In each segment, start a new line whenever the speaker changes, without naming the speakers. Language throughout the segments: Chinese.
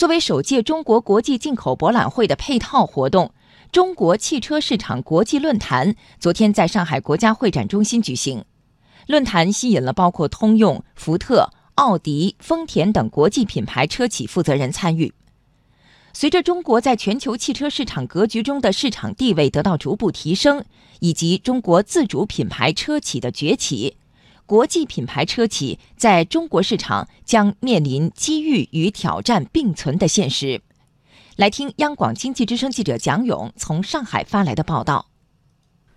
作为首届中国国际进口博览会的配套活动，中国汽车市场国际论坛昨天在上海国家会展中心举行。论坛吸引了包括通用、福特、奥迪、丰田等国际品牌车企负责人参与。随着中国在全球汽车市场格局中的市场地位得到逐步提升，以及中国自主品牌车企的崛起。国际品牌车企在中国市场将面临机遇与挑战并存的现实。来听央广经济之声记者蒋勇从上海发来的报道。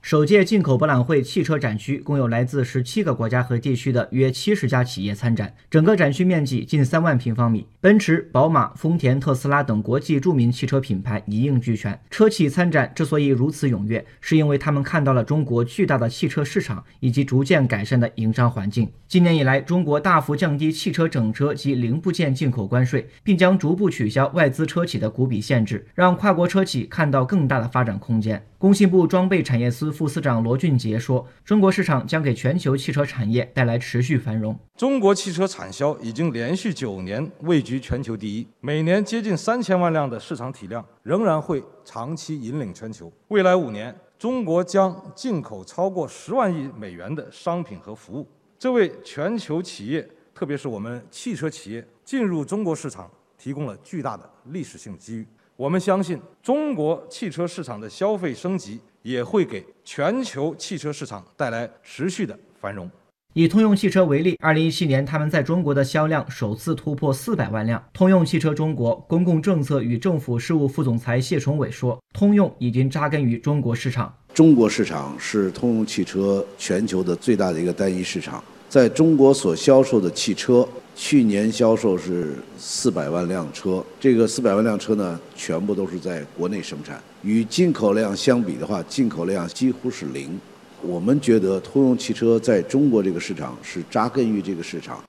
首届进口博览会汽车展区共有来自十七个国家和地区的约七十家企业参展，整个展区面积近三万平方米。奔驰、宝马、丰田、特斯拉等国际著名汽车品牌一应俱全。车企参展之所以如此踊跃，是因为他们看到了中国巨大的汽车市场以及逐渐改善的营商环境。今年以来，中国大幅降低汽车整车及零部件进口关税，并将逐步取消外资车企的股比限制，让跨国车企看到更大的发展空间。工信部装备产业司副司长罗俊杰说：“中国市场将给全球汽车产业带来持续繁荣。
中国汽车产销已经连续九年位居全球第一，每年接近三千万辆的市场体量，仍然会长期引领全球。未来五年，中国将进口超过十万亿美元的商品和服务，这为全球企业，特别是我们汽车企业进入中国市场提供了巨大的历史性机遇。”我们相信，中国汽车市场的消费升级也会给全球汽车市场带来持续的繁荣。
以通用汽车为例，二零一七年他们在中国的销量首次突破四百万辆。通用汽车中国公共政策与政府事务副总裁谢崇伟说：“通用已经扎根于中国市场，
中国市场是通用汽车全球的最大的一个单一市场，在中国所销售的汽车。”去年销售是四百万辆车，这个四百万辆车呢，全部都是在国内生产。与进口量相比的话，进口量几乎是零。我们觉得通用汽车在中国这个市场是扎根于这个市场。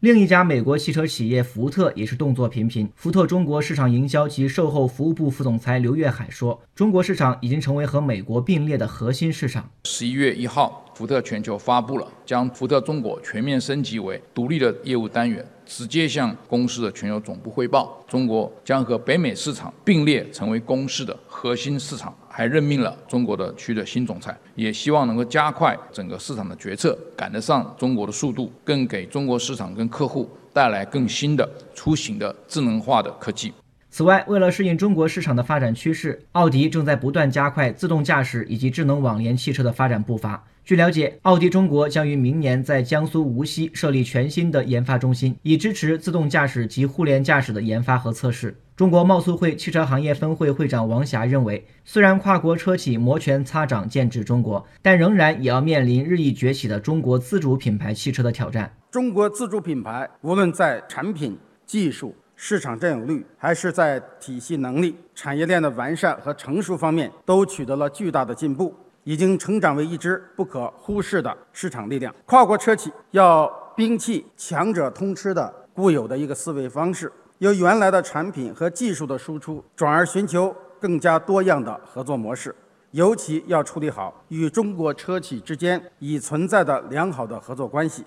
另一家美国汽车企业福特也是动作频频。福特中国市场营销及售后服务部副总裁刘月海说：“中国市场已经成为和美国并列的核心市场。”
十一月一号，福特全球发布了将福特中国全面升级为独立的业务单元。直接向公司的全球总部汇报，中国将和北美市场并列成为公司的核心市场，还任命了中国的区的新总裁，也希望能够加快整个市场的决策，赶得上中国的速度，更给中国市场跟客户带来更新的出行的智能化的科技。
此外，为了适应中国市场的发展趋势，奥迪正在不断加快自动驾驶以及智能网联汽车的发展步伐。据了解，奥迪中国将于明年在江苏无锡设立全新的研发中心，以支持自动驾驶及互联驾驶的研发和测试。中国贸促会汽车行业分会会长王霞认为，虽然跨国车企摩拳擦掌建制中国，但仍然也要面临日益崛起的中国自主品牌汽车的挑战。
中国自主品牌无论在产品技术，市场占有率还是在体系能力、产业链的完善和成熟方面，都取得了巨大的进步，已经成长为一支不可忽视的市场力量。跨国车企要摒弃强者通吃的固有的一个思维方式，由原来的产品和技术的输出，转而寻求更加多样的合作模式。尤其要处理好与中国车企之间已存在的良好的合作关系，